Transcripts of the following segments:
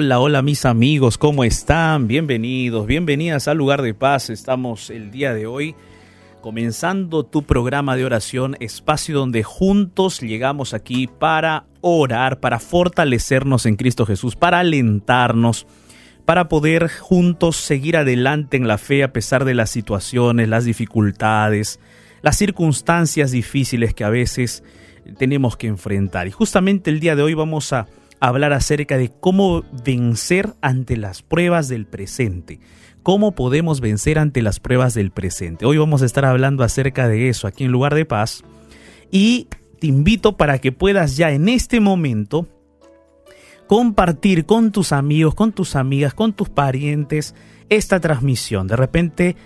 Hola, hola mis amigos, ¿cómo están? Bienvenidos, bienvenidas al lugar de paz. Estamos el día de hoy comenzando tu programa de oración, espacio donde juntos llegamos aquí para orar, para fortalecernos en Cristo Jesús, para alentarnos, para poder juntos seguir adelante en la fe a pesar de las situaciones, las dificultades, las circunstancias difíciles que a veces tenemos que enfrentar. Y justamente el día de hoy vamos a hablar acerca de cómo vencer ante las pruebas del presente. ¿Cómo podemos vencer ante las pruebas del presente? Hoy vamos a estar hablando acerca de eso aquí en Lugar de Paz. Y te invito para que puedas ya en este momento compartir con tus amigos, con tus amigas, con tus parientes esta transmisión. De repente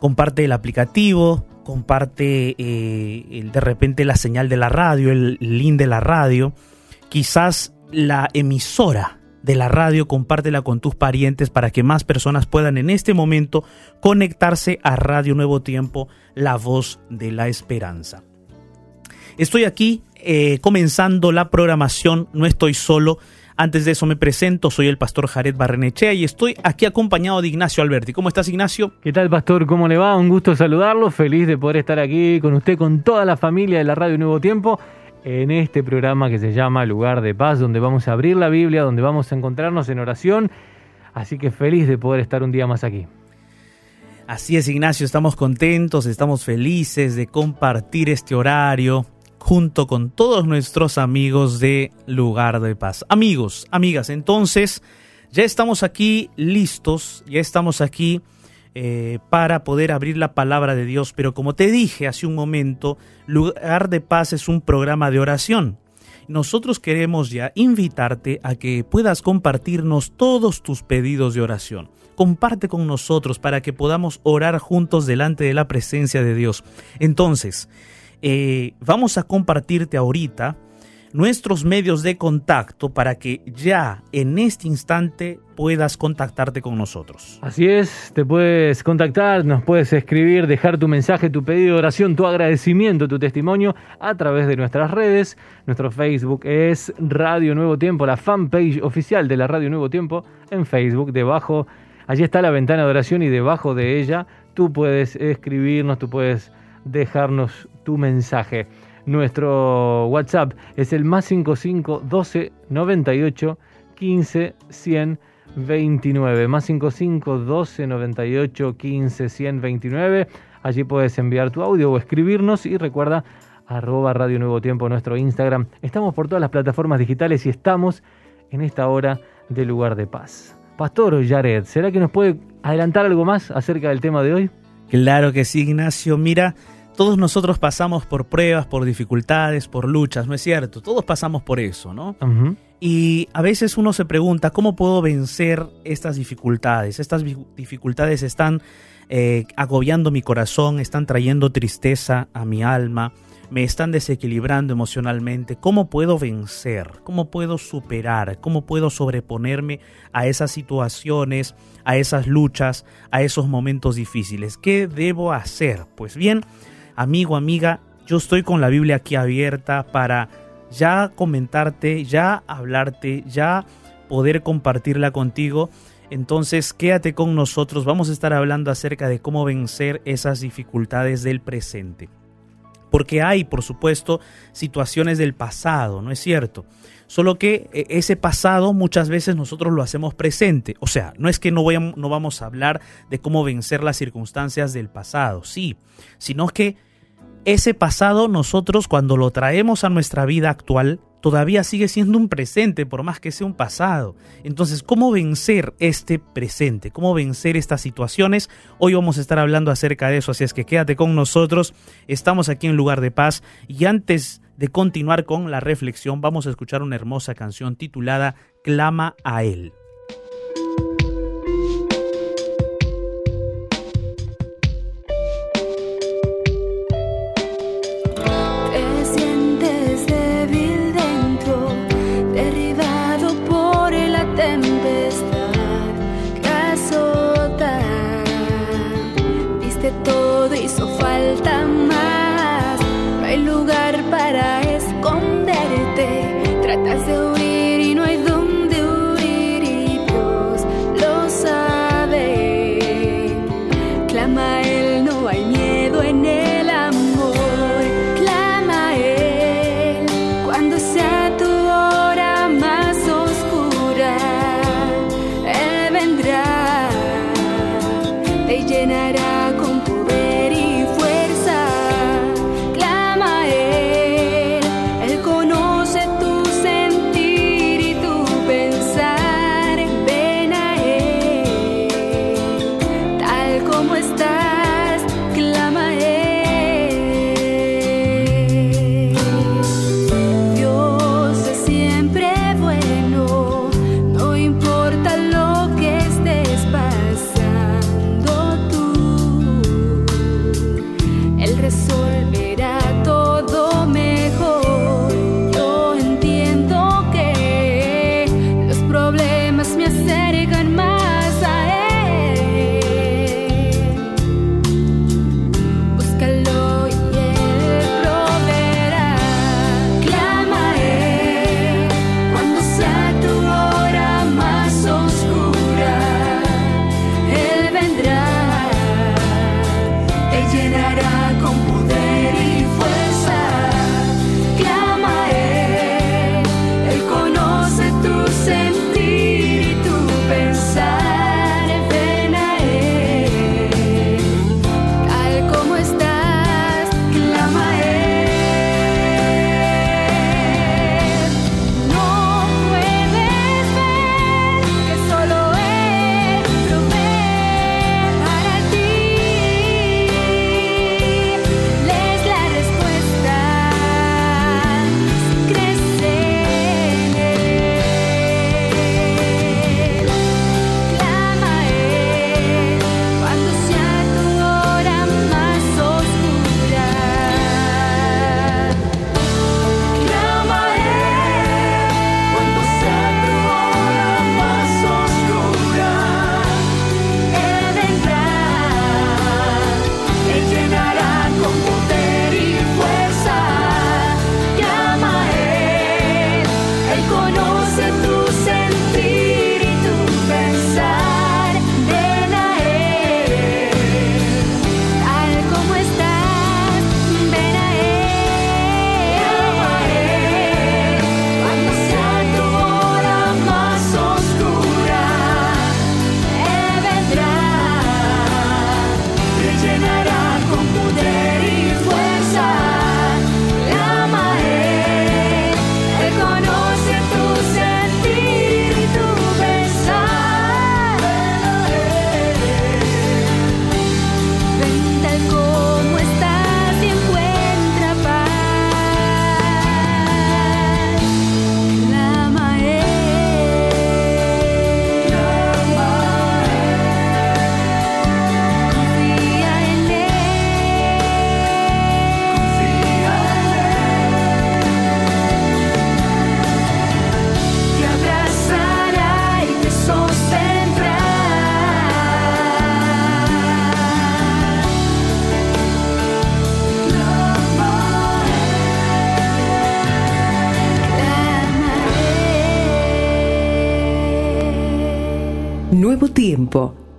comparte el aplicativo, comparte eh, de repente la señal de la radio, el link de la radio. Quizás la emisora de la radio, compártela con tus parientes para que más personas puedan en este momento conectarse a Radio Nuevo Tiempo, la voz de la esperanza. Estoy aquí eh, comenzando la programación, no estoy solo. Antes de eso me presento, soy el pastor Jared Barrenechea y estoy aquí acompañado de Ignacio Alberti. ¿Cómo estás, Ignacio? ¿Qué tal, pastor? ¿Cómo le va? Un gusto saludarlo, feliz de poder estar aquí con usted, con toda la familia de la Radio Nuevo Tiempo en este programa que se llama Lugar de Paz, donde vamos a abrir la Biblia, donde vamos a encontrarnos en oración. Así que feliz de poder estar un día más aquí. Así es, Ignacio, estamos contentos, estamos felices de compartir este horario junto con todos nuestros amigos de Lugar de Paz. Amigos, amigas, entonces ya estamos aquí listos, ya estamos aquí eh, para poder abrir la palabra de Dios. Pero como te dije hace un momento, Lugar de Paz es un programa de oración. Nosotros queremos ya invitarte a que puedas compartirnos todos tus pedidos de oración. Comparte con nosotros para que podamos orar juntos delante de la presencia de Dios. Entonces, eh, vamos a compartirte ahorita nuestros medios de contacto para que ya en este instante puedas contactarte con nosotros. Así es, te puedes contactar, nos puedes escribir, dejar tu mensaje, tu pedido de oración, tu agradecimiento, tu testimonio a través de nuestras redes. Nuestro Facebook es Radio Nuevo Tiempo, la fanpage oficial de la Radio Nuevo Tiempo en Facebook. Debajo, allí está la ventana de oración y debajo de ella tú puedes escribirnos, tú puedes dejarnos tu mensaje. Nuestro WhatsApp es el más 55 12 98 15 100 29. Más 55 12 98 15 129. Allí puedes enviar tu audio o escribirnos y recuerda arroba Radio Nuevo Tiempo nuestro Instagram. Estamos por todas las plataformas digitales y estamos en esta hora de lugar de paz. Pastor Jared, ¿será que nos puede adelantar algo más acerca del tema de hoy? Claro que sí, Ignacio. Mira, todos nosotros pasamos por pruebas, por dificultades, por luchas, ¿no es cierto? Todos pasamos por eso, ¿no? Y a veces uno se pregunta, ¿cómo puedo vencer estas dificultades? Estas dificultades están eh, agobiando mi corazón, están trayendo tristeza a mi alma, me están desequilibrando emocionalmente. ¿Cómo puedo vencer? ¿Cómo puedo superar? ¿Cómo puedo sobreponerme a esas situaciones, a esas luchas, a esos momentos difíciles? ¿Qué debo hacer? Pues bien, amigo, amiga, yo estoy con la Biblia aquí abierta para ya comentarte, ya hablarte, ya poder compartirla contigo. Entonces quédate con nosotros, vamos a estar hablando acerca de cómo vencer esas dificultades del presente. Porque hay, por supuesto, situaciones del pasado, ¿no es cierto? Solo que e, ese pasado muchas veces nosotros lo hacemos presente. O sea, no es que no, no vamos a hablar de cómo vencer las circunstancias del pasado, sí, sino que ese pasado nosotros cuando lo traemos a nuestra vida actual todavía sigue siendo un presente por más que sea un pasado. Entonces, ¿cómo vencer este presente? ¿Cómo vencer estas situaciones? Hoy vamos a estar hablando acerca de eso, así es que quédate con nosotros. Estamos aquí en lugar de paz y antes de continuar con la reflexión vamos a escuchar una hermosa canción titulada Clama a Él.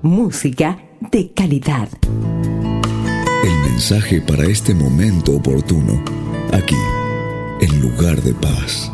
Música de calidad. El mensaje para este momento oportuno, aquí, en lugar de paz.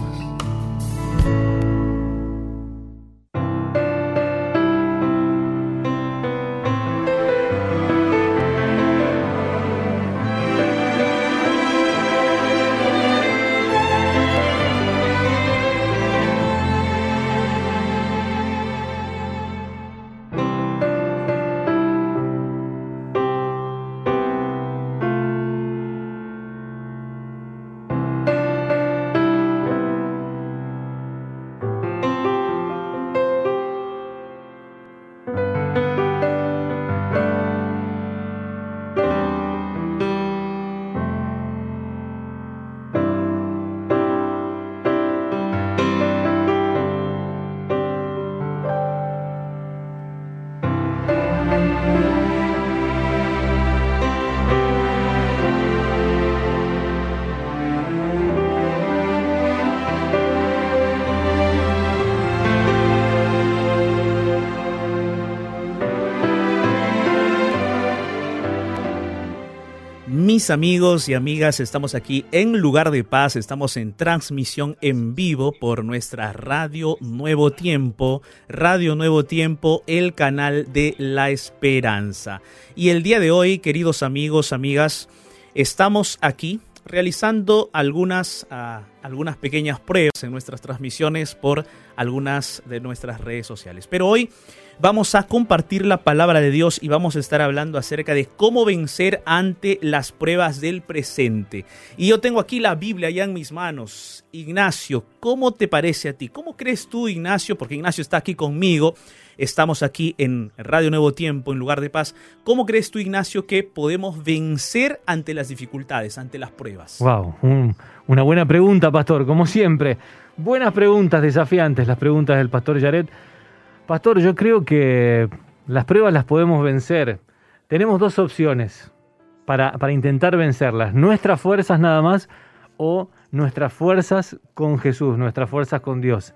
Mis amigos y amigas, estamos aquí en Lugar de Paz, estamos en transmisión en vivo por nuestra Radio Nuevo Tiempo, Radio Nuevo Tiempo, el canal de la esperanza. Y el día de hoy, queridos amigos, amigas, estamos aquí realizando algunas, uh, algunas pequeñas pruebas en nuestras transmisiones por algunas de nuestras redes sociales. Pero hoy vamos a compartir la palabra de Dios y vamos a estar hablando acerca de cómo vencer ante las pruebas del presente. Y yo tengo aquí la Biblia ya en mis manos. Ignacio, ¿cómo te parece a ti? ¿Cómo crees tú, Ignacio? Porque Ignacio está aquí conmigo. Estamos aquí en Radio Nuevo Tiempo, en lugar de paz. ¿Cómo crees tú, Ignacio, que podemos vencer ante las dificultades, ante las pruebas? Wow, una buena pregunta, pastor, como siempre. Buenas preguntas desafiantes, las preguntas del pastor Yaret. Pastor, yo creo que las pruebas las podemos vencer. Tenemos dos opciones para, para, intentar vencerlas. Nuestras fuerzas nada más o nuestras fuerzas con Jesús, nuestras fuerzas con Dios.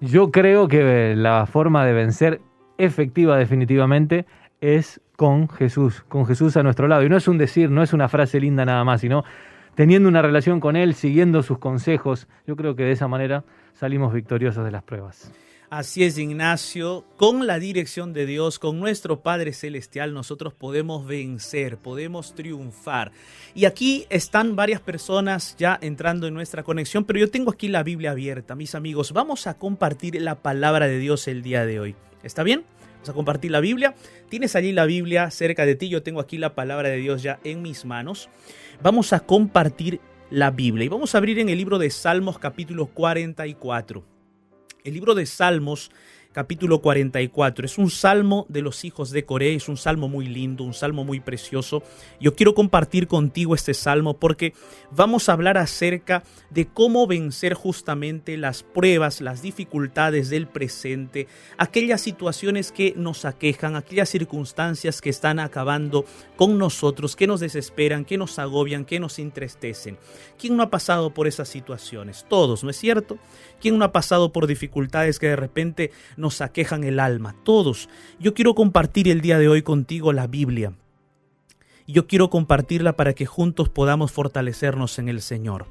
Yo creo que la forma de vencer efectiva definitivamente es con Jesús, con Jesús a nuestro lado. Y no es un decir, no es una frase linda nada más, sino teniendo una relación con Él, siguiendo sus consejos. Yo creo que de esa manera salimos victoriosos de las pruebas. Así es, Ignacio. Con la dirección de Dios, con nuestro Padre Celestial, nosotros podemos vencer, podemos triunfar. Y aquí están varias personas ya entrando en nuestra conexión, pero yo tengo aquí la Biblia abierta, mis amigos. Vamos a compartir la palabra de Dios el día de hoy. ¿Está bien? Vamos a compartir la Biblia. Tienes allí la Biblia cerca de ti. Yo tengo aquí la palabra de Dios ya en mis manos. Vamos a compartir la Biblia y vamos a abrir en el libro de Salmos capítulo 44. El libro de Salmos, capítulo 44, es un salmo de los hijos de Coré, es un salmo muy lindo, un salmo muy precioso. Yo quiero compartir contigo este salmo porque vamos a hablar acerca de cómo vencer justamente las pruebas, las dificultades del presente, aquellas situaciones que nos aquejan, aquellas circunstancias que están acabando con nosotros, que nos desesperan, que nos agobian, que nos entristecen. ¿Quién no ha pasado por esas situaciones? Todos, ¿no es cierto? ¿Quién no ha pasado por dificultades que de repente nos aquejan el alma? Todos. Yo quiero compartir el día de hoy contigo la Biblia. Yo quiero compartirla para que juntos podamos fortalecernos en el Señor.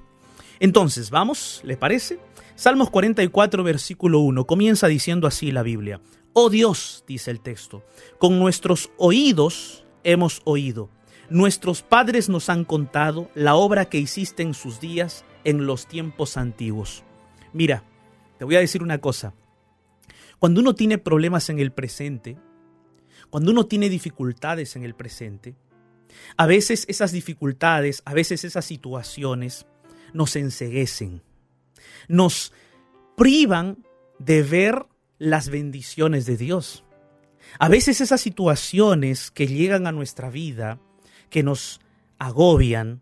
Entonces, vamos, ¿le parece? Salmos 44, versículo 1, comienza diciendo así la Biblia. Oh Dios, dice el texto, con nuestros oídos hemos oído. Nuestros padres nos han contado la obra que hiciste en sus días en los tiempos antiguos. Mira, te voy a decir una cosa. Cuando uno tiene problemas en el presente, cuando uno tiene dificultades en el presente, a veces esas dificultades, a veces esas situaciones nos enseguecen, nos privan de ver las bendiciones de Dios. A veces esas situaciones que llegan a nuestra vida, que nos agobian,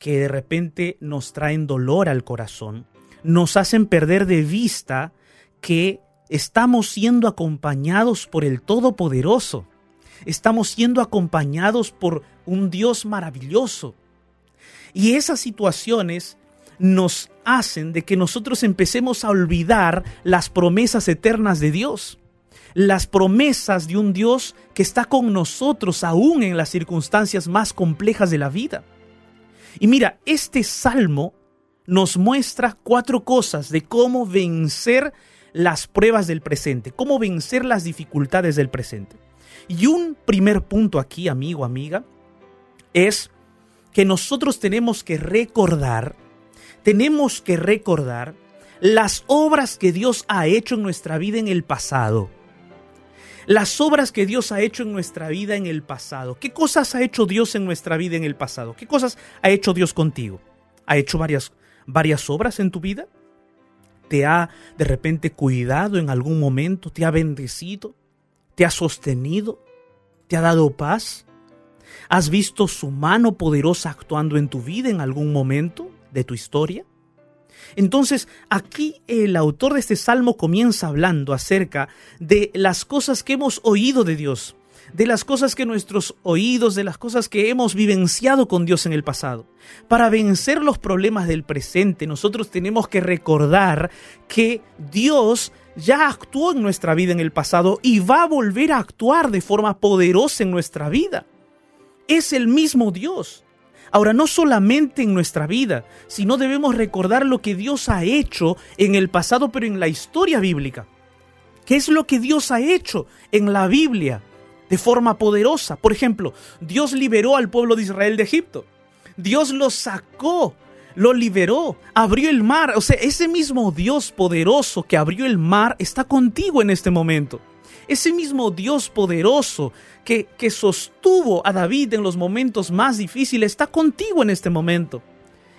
que de repente nos traen dolor al corazón, nos hacen perder de vista que estamos siendo acompañados por el Todopoderoso. Estamos siendo acompañados por un Dios maravilloso. Y esas situaciones nos hacen de que nosotros empecemos a olvidar las promesas eternas de Dios. las promesas de un Dios que está con nosotros aún en las circunstancias más complejas de la vida. Y mira, este salmo nos muestra cuatro cosas de cómo vencer las pruebas del presente, cómo vencer las dificultades del presente. Y un primer punto aquí, amigo, amiga, es que nosotros tenemos que recordar, tenemos que recordar las obras que Dios ha hecho en nuestra vida en el pasado. Las obras que Dios ha hecho en nuestra vida en el pasado. ¿Qué cosas ha hecho Dios en nuestra vida en el pasado? ¿Qué cosas ha hecho Dios contigo? ¿Ha hecho varias, varias obras en tu vida? ¿Te ha de repente cuidado en algún momento? ¿Te ha bendecido? ¿Te ha sostenido? ¿Te ha dado paz? ¿Has visto su mano poderosa actuando en tu vida en algún momento de tu historia? Entonces, aquí el autor de este salmo comienza hablando acerca de las cosas que hemos oído de Dios, de las cosas que nuestros oídos, de las cosas que hemos vivenciado con Dios en el pasado. Para vencer los problemas del presente, nosotros tenemos que recordar que Dios ya actuó en nuestra vida en el pasado y va a volver a actuar de forma poderosa en nuestra vida. Es el mismo Dios. Ahora, no solamente en nuestra vida, sino debemos recordar lo que Dios ha hecho en el pasado, pero en la historia bíblica. ¿Qué es lo que Dios ha hecho en la Biblia de forma poderosa? Por ejemplo, Dios liberó al pueblo de Israel de Egipto. Dios lo sacó, lo liberó, abrió el mar. O sea, ese mismo Dios poderoso que abrió el mar está contigo en este momento. Ese mismo Dios poderoso que, que sostuvo a David en los momentos más difíciles está contigo en este momento.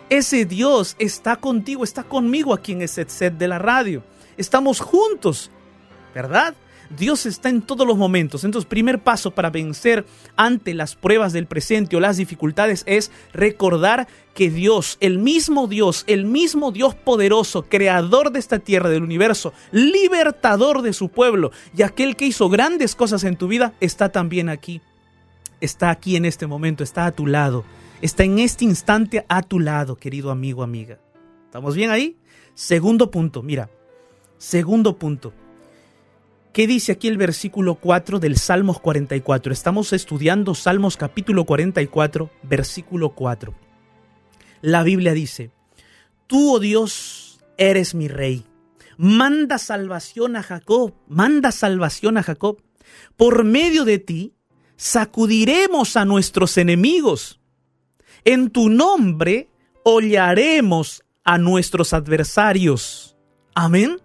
Ese Dios está contigo, está conmigo aquí en ese set de la radio. Estamos juntos, ¿verdad? Dios está en todos los momentos. Entonces, primer paso para vencer ante las pruebas del presente o las dificultades es recordar que Dios, el mismo Dios, el mismo Dios poderoso, creador de esta tierra, del universo, libertador de su pueblo y aquel que hizo grandes cosas en tu vida, está también aquí. Está aquí en este momento, está a tu lado. Está en este instante a tu lado, querido amigo, amiga. ¿Estamos bien ahí? Segundo punto, mira. Segundo punto. ¿Qué dice aquí el versículo 4 del Salmos 44? Estamos estudiando Salmos capítulo 44, versículo 4. La Biblia dice, Tú, oh Dios, eres mi rey. Manda salvación a Jacob, manda salvación a Jacob. Por medio de ti, sacudiremos a nuestros enemigos. En tu nombre, hollaremos a nuestros adversarios. Amén.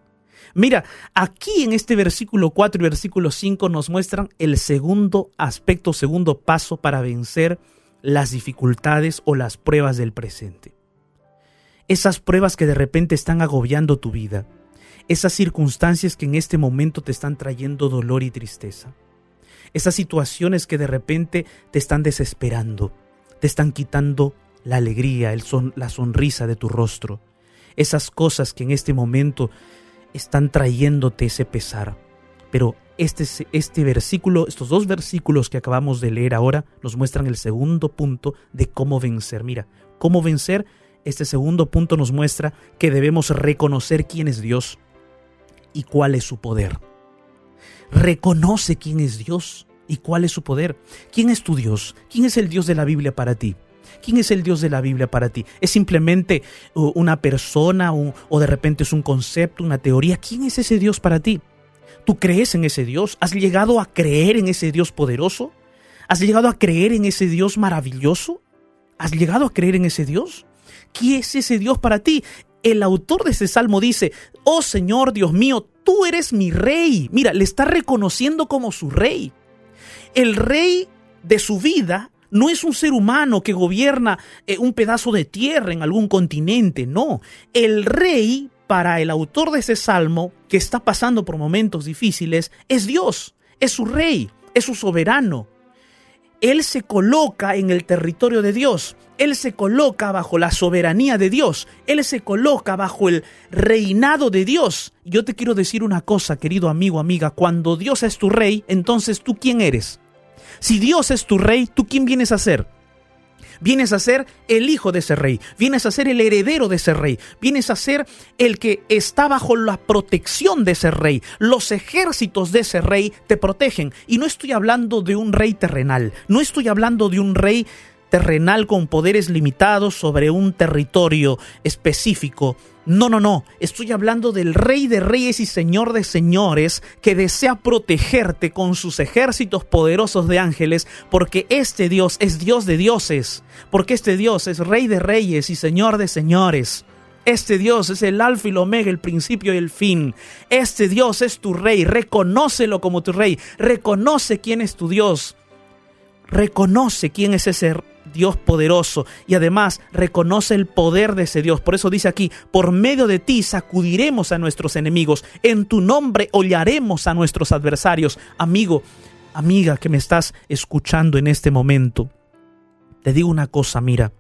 Mira, aquí en este versículo 4 y versículo 5 nos muestran el segundo aspecto, segundo paso para vencer las dificultades o las pruebas del presente. Esas pruebas que de repente están agobiando tu vida, esas circunstancias que en este momento te están trayendo dolor y tristeza, esas situaciones que de repente te están desesperando, te están quitando la alegría, el son, la sonrisa de tu rostro, esas cosas que en este momento están trayéndote ese pesar. Pero este, este versículo, estos dos versículos que acabamos de leer ahora, nos muestran el segundo punto de cómo vencer. Mira, cómo vencer, este segundo punto nos muestra que debemos reconocer quién es Dios y cuál es su poder. Reconoce quién es Dios y cuál es su poder. ¿Quién es tu Dios? ¿Quién es el Dios de la Biblia para ti? ¿Quién es el Dios de la Biblia para ti? ¿Es simplemente uh, una persona o de repente es un concepto, una teoría? ¿Quién es ese Dios para ti? ¿Tú crees en ese Dios? ¿Has llegado a creer en ese Dios poderoso? ¿Has llegado a creer en ese Dios maravilloso? ¿Has llegado a creer en ese Dios? ¿Quién es ese Dios para ti? El autor de ese salmo dice, oh Señor Dios mío, tú eres mi rey. Mira, le está reconociendo como su rey. El rey de su vida no es un ser humano que gobierna eh, un pedazo de tierra en algún continente, no. El rey, para el autor de ese salmo, que está pasando por momentos difíciles, es Dios, es su rey, es su soberano. Él se coloca en el territorio de Dios, Él se coloca bajo la soberanía de Dios, Él se coloca bajo el reinado de Dios. Yo te quiero decir una cosa, querido amigo, amiga, cuando Dios es tu rey, entonces tú quién eres? Si Dios es tu rey, ¿tú quién vienes a ser? Vienes a ser el hijo de ese rey, vienes a ser el heredero de ese rey, vienes a ser el que está bajo la protección de ese rey. Los ejércitos de ese rey te protegen. Y no estoy hablando de un rey terrenal, no estoy hablando de un rey terrenal con poderes limitados sobre un territorio específico. No, no, no. Estoy hablando del Rey de Reyes y Señor de Señores que desea protegerte con sus ejércitos poderosos de ángeles porque este Dios es Dios de dioses, porque este Dios es Rey de Reyes y Señor de Señores. Este Dios es el alfa y el omega, el principio y el fin. Este Dios es tu rey. Reconócelo como tu rey. Reconoce quién es tu Dios. Reconoce quién es ese Dios poderoso y además reconoce el poder de ese Dios. Por eso dice aquí, por medio de ti sacudiremos a nuestros enemigos, en tu nombre hollaremos a nuestros adversarios. Amigo, amiga que me estás escuchando en este momento, te digo una cosa, mira,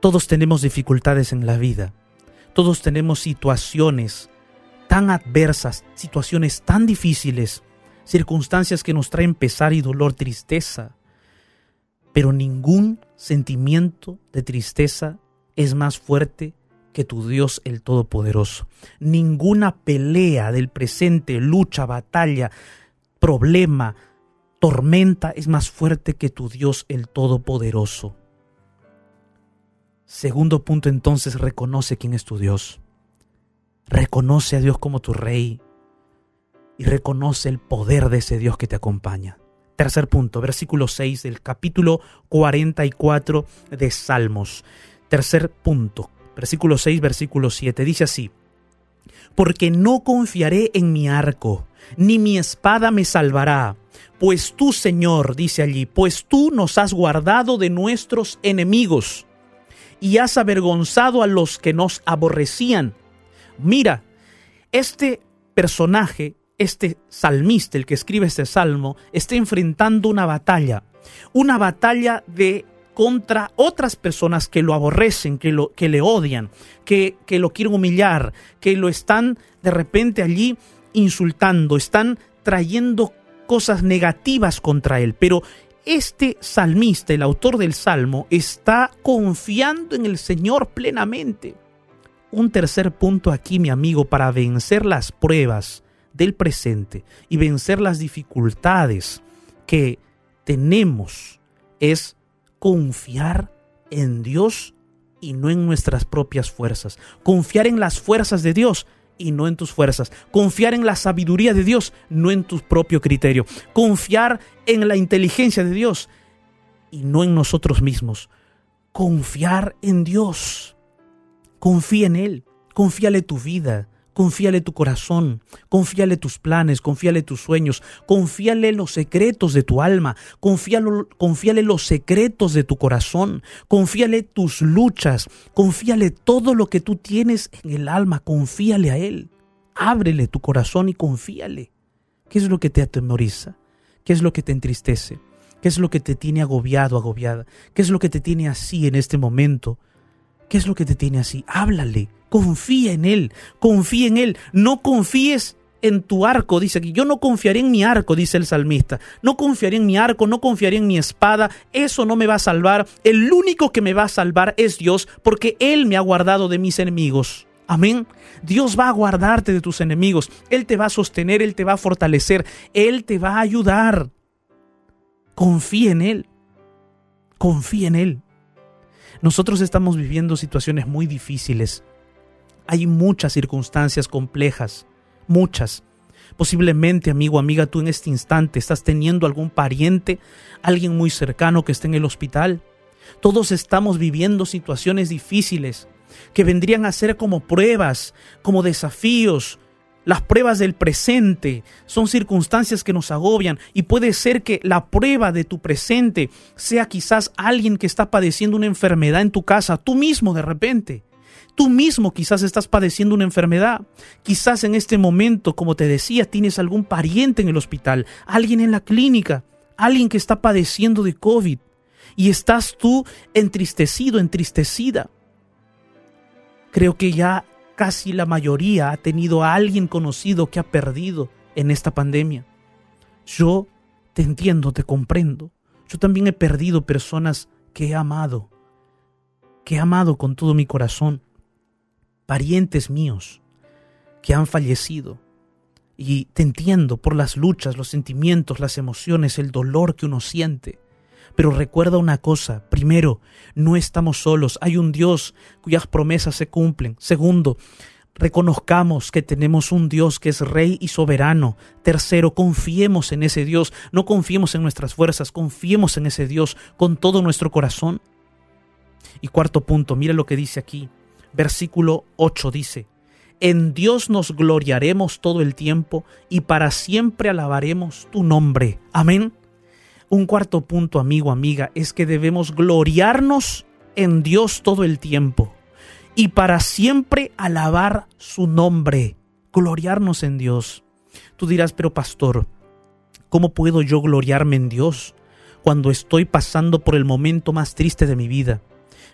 todos tenemos dificultades en la vida, todos tenemos situaciones tan adversas, situaciones tan difíciles, circunstancias que nos traen pesar y dolor, tristeza, pero ningún sentimiento de tristeza es más fuerte que tu Dios el Todopoderoso. Ninguna pelea del presente, lucha, batalla, problema, tormenta es más fuerte que tu Dios el Todopoderoso. Segundo punto entonces, reconoce quién es tu Dios. Reconoce a Dios como tu Rey y reconoce el poder de ese Dios que te acompaña. Tercer punto, versículo 6 del capítulo 44 de Salmos. Tercer punto, versículo 6, versículo 7. Dice así, porque no confiaré en mi arco, ni mi espada me salvará. Pues tú, Señor, dice allí, pues tú nos has guardado de nuestros enemigos y has avergonzado a los que nos aborrecían. Mira, este personaje este salmista, el que escribe este salmo, está enfrentando una batalla, una batalla de contra otras personas que lo aborrecen, que, lo, que le odian, que, que lo quieren humillar, que lo están de repente allí insultando, están trayendo cosas negativas contra él. Pero este salmista, el autor del salmo, está confiando en el Señor plenamente. Un tercer punto aquí, mi amigo, para vencer las pruebas del presente y vencer las dificultades que tenemos es confiar en Dios y no en nuestras propias fuerzas. Confiar en las fuerzas de Dios y no en tus fuerzas. Confiar en la sabiduría de Dios, no en tu propio criterio. Confiar en la inteligencia de Dios y no en nosotros mismos. Confiar en Dios. Confía en Él. Confíale tu vida. Confíale tu corazón, confíale tus planes, confíale tus sueños, confíale los secretos de tu alma, confíale, los secretos de tu corazón, confíale tus luchas, confíale todo lo que tú tienes en el alma, confíale a Él. Ábrele tu corazón y confíale. ¿Qué es lo que te atemoriza? ¿Qué es lo que te entristece? ¿Qué es lo que te tiene agobiado, agobiada? ¿Qué es lo que te tiene así en este momento? ¿Qué es lo que te tiene así? Háblale, Confía en Él, confía en Él. No confíes en tu arco, dice aquí. Yo no confiaré en mi arco, dice el salmista. No confiaré en mi arco, no confiaré en mi espada. Eso no me va a salvar. El único que me va a salvar es Dios, porque Él me ha guardado de mis enemigos. Amén. Dios va a guardarte de tus enemigos. Él te va a sostener, Él te va a fortalecer, Él te va a ayudar. Confía en Él. Confía en Él. Nosotros estamos viviendo situaciones muy difíciles hay muchas circunstancias complejas, muchas. Posiblemente, amigo, amiga, tú en este instante estás teniendo algún pariente, alguien muy cercano que esté en el hospital. Todos estamos viviendo situaciones difíciles que vendrían a ser como pruebas, como desafíos. Las pruebas del presente son circunstancias que nos agobian y puede ser que la prueba de tu presente sea quizás alguien que está padeciendo una enfermedad en tu casa, tú mismo de repente. Tú mismo quizás estás padeciendo una enfermedad. Quizás en este momento, como te decía, tienes algún pariente en el hospital, alguien en la clínica, alguien que está padeciendo de COVID. Y estás tú entristecido, entristecida. Creo que ya casi la mayoría ha tenido a alguien conocido que ha perdido en esta pandemia. Yo te entiendo, te comprendo. Yo también he perdido personas que he amado, que he amado con todo mi corazón, parientes míos que han fallecido. Y te entiendo por las luchas, los sentimientos, las emociones, el dolor que uno siente. Pero recuerda una cosa, primero, no estamos solos, hay un Dios cuyas promesas se cumplen. Segundo, reconozcamos que tenemos un Dios que es rey y soberano. Tercero, confiemos en ese Dios, no confiemos en nuestras fuerzas, confiemos en ese Dios con todo nuestro corazón. Y cuarto punto, mira lo que dice aquí. Versículo 8 dice, en Dios nos gloriaremos todo el tiempo y para siempre alabaremos tu nombre. Amén. Un cuarto punto, amigo, amiga, es que debemos gloriarnos en Dios todo el tiempo y para siempre alabar su nombre, gloriarnos en Dios. Tú dirás, pero pastor, ¿cómo puedo yo gloriarme en Dios cuando estoy pasando por el momento más triste de mi vida?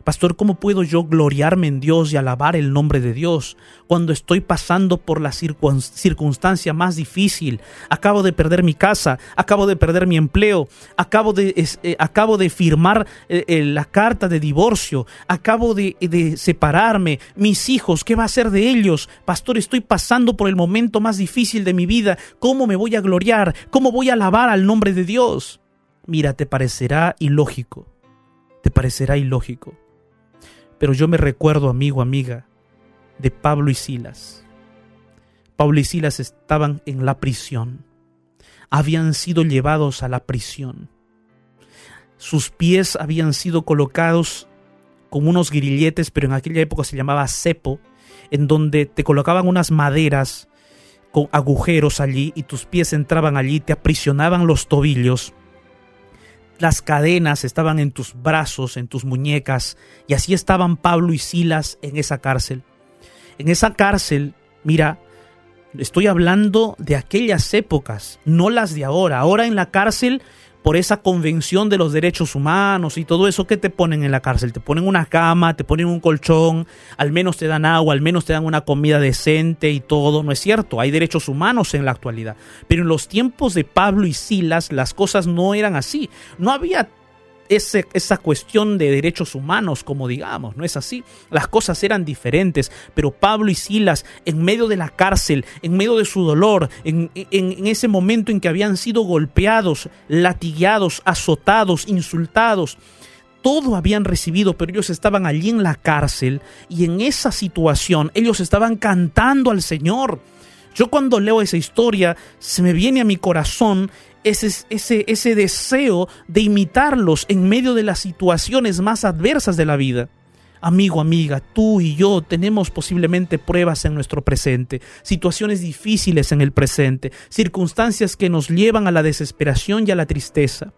Pastor, ¿cómo puedo yo gloriarme en Dios y alabar el nombre de Dios cuando estoy pasando por la circunstancia más difícil? Acabo de perder mi casa, acabo de perder mi empleo, acabo de, eh, acabo de firmar eh, eh, la carta de divorcio, acabo de, de separarme, mis hijos, ¿qué va a ser de ellos? Pastor, estoy pasando por el momento más difícil de mi vida, ¿cómo me voy a gloriar? ¿Cómo voy a alabar al nombre de Dios? Mira, te parecerá ilógico, te parecerá ilógico pero yo me recuerdo, amigo, amiga, de Pablo y Silas. Pablo y Silas estaban en la prisión. Habían sido llevados a la prisión. Sus pies habían sido colocados con unos grilletes, pero en aquella época se llamaba cepo, en donde te colocaban unas maderas con agujeros allí y tus pies entraban allí, te aprisionaban los tobillos las cadenas estaban en tus brazos, en tus muñecas, y así estaban Pablo y Silas en esa cárcel. En esa cárcel, mira, estoy hablando de aquellas épocas, no las de ahora. Ahora en la cárcel por esa convención de los derechos humanos y todo eso que te ponen en la cárcel. Te ponen una cama, te ponen un colchón, al menos te dan agua, al menos te dan una comida decente y todo. No es cierto, hay derechos humanos en la actualidad. Pero en los tiempos de Pablo y Silas las cosas no eran así. No había esa cuestión de derechos humanos, como digamos, no es así. Las cosas eran diferentes, pero Pablo y Silas, en medio de la cárcel, en medio de su dolor, en, en ese momento en que habían sido golpeados, latigueados, azotados, insultados, todo habían recibido, pero ellos estaban allí en la cárcel y en esa situación ellos estaban cantando al Señor. Yo cuando leo esa historia se me viene a mi corazón ese, ese, ese deseo de imitarlos en medio de las situaciones más adversas de la vida. Amigo, amiga, tú y yo tenemos posiblemente pruebas en nuestro presente, situaciones difíciles en el presente, circunstancias que nos llevan a la desesperación y a la tristeza.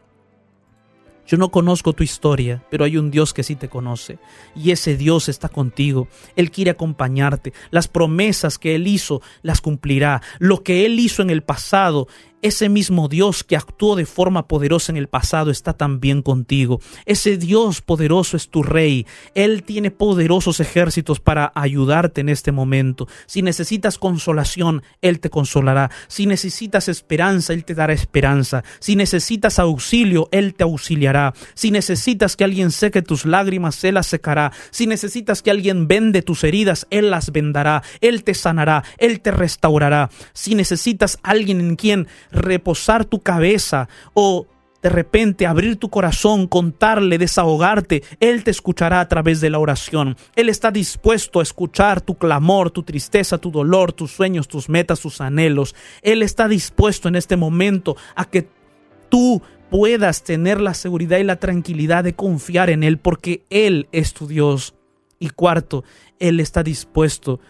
Yo no conozco tu historia, pero hay un Dios que sí te conoce. Y ese Dios está contigo. Él quiere acompañarte. Las promesas que Él hizo las cumplirá. Lo que Él hizo en el pasado, ese mismo Dios que actuó de forma poderosa en el pasado está también contigo. Ese Dios poderoso es tu rey. Él tiene poderosos ejércitos para ayudarte en este momento. Si necesitas consolación, Él te consolará. Si necesitas esperanza, Él te dará esperanza. Si necesitas auxilio, Él te auxiliará. Si necesitas que alguien seque tus lágrimas, Él las secará. Si necesitas que alguien vende tus heridas, Él las vendará. Él te sanará. Él te restaurará. Si necesitas alguien en quien reposar tu cabeza o de repente abrir tu corazón, contarle, desahogarte, Él te escuchará a través de la oración. Él está dispuesto a escuchar tu clamor, tu tristeza, tu dolor, tus sueños, tus metas, tus anhelos. Él está dispuesto en este momento a que tú puedas tener la seguridad y la tranquilidad de confiar en Él porque Él es tu Dios. Y cuarto, Él está dispuesto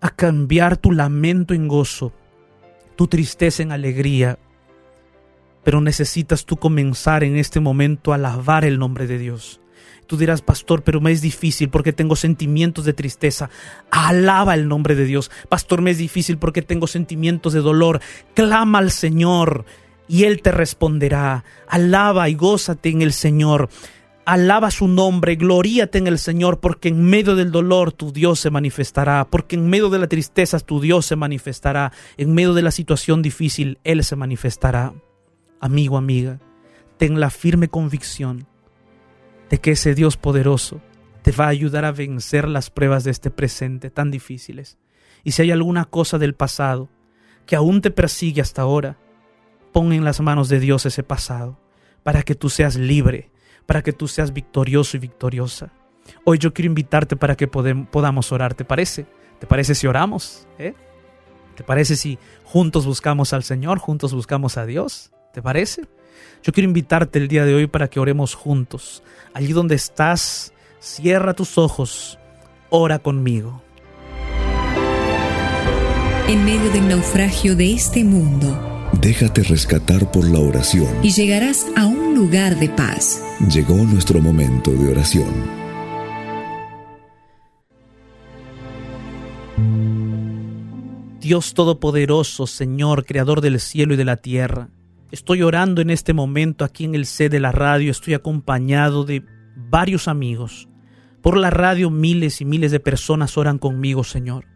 a cambiar tu lamento en gozo tu tristeza en alegría, pero necesitas tú comenzar en este momento a alabar el nombre de Dios. Tú dirás, pastor, pero me es difícil porque tengo sentimientos de tristeza. Alaba el nombre de Dios. Pastor, me es difícil porque tengo sentimientos de dolor. Clama al Señor y Él te responderá. Alaba y gózate en el Señor. Alaba su nombre, gloríate en el Señor, porque en medio del dolor tu Dios se manifestará, porque en medio de la tristeza tu Dios se manifestará, en medio de la situación difícil Él se manifestará. Amigo, amiga, ten la firme convicción de que ese Dios poderoso te va a ayudar a vencer las pruebas de este presente tan difíciles. Y si hay alguna cosa del pasado que aún te persigue hasta ahora, pon en las manos de Dios ese pasado para que tú seas libre, para que tú seas victorioso y victoriosa. Hoy yo quiero invitarte para que podamos orar, ¿te parece? ¿Te parece si oramos? ¿Eh? ¿Te parece si juntos buscamos al Señor, juntos buscamos a Dios? ¿Te parece? Yo quiero invitarte el día de hoy para que oremos juntos. Allí donde estás, cierra tus ojos, ora conmigo. En medio del naufragio de este mundo, déjate rescatar por la oración y llegarás a un lugar de paz. Llegó nuestro momento de oración. Dios Todopoderoso, Señor, Creador del cielo y de la tierra. Estoy orando en este momento aquí en el C de la radio, estoy acompañado de varios amigos. Por la radio miles y miles de personas oran conmigo, Señor.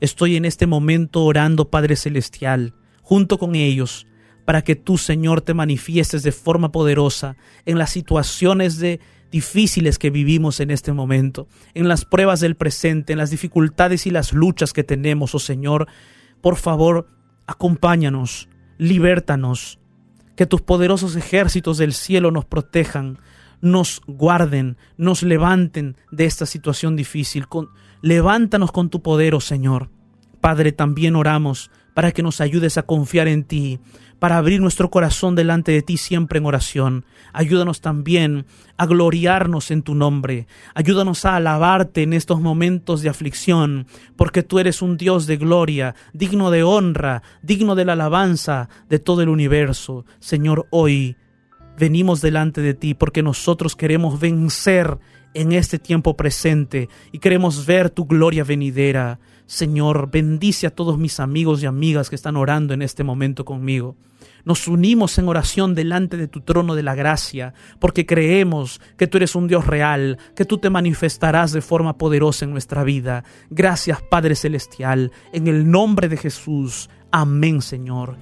Estoy en este momento orando, Padre Celestial, junto con ellos, para que tú, Señor, te manifiestes de forma poderosa en las situaciones de difíciles que vivimos en este momento, en las pruebas del presente, en las dificultades y las luchas que tenemos, oh Señor. Por favor, acompáñanos, libértanos, que tus poderosos ejércitos del cielo nos protejan, nos guarden, nos levanten de esta situación difícil. Levántanos con tu poder, oh Señor. Padre, también oramos para que nos ayudes a confiar en ti, para abrir nuestro corazón delante de ti siempre en oración. Ayúdanos también a gloriarnos en tu nombre. Ayúdanos a alabarte en estos momentos de aflicción, porque tú eres un Dios de gloria, digno de honra, digno de la alabanza de todo el universo. Señor, hoy venimos delante de ti porque nosotros queremos vencer en este tiempo presente y queremos ver tu gloria venidera. Señor, bendice a todos mis amigos y amigas que están orando en este momento conmigo. Nos unimos en oración delante de tu trono de la gracia, porque creemos que tú eres un Dios real, que tú te manifestarás de forma poderosa en nuestra vida. Gracias Padre Celestial, en el nombre de Jesús. Amén, Señor.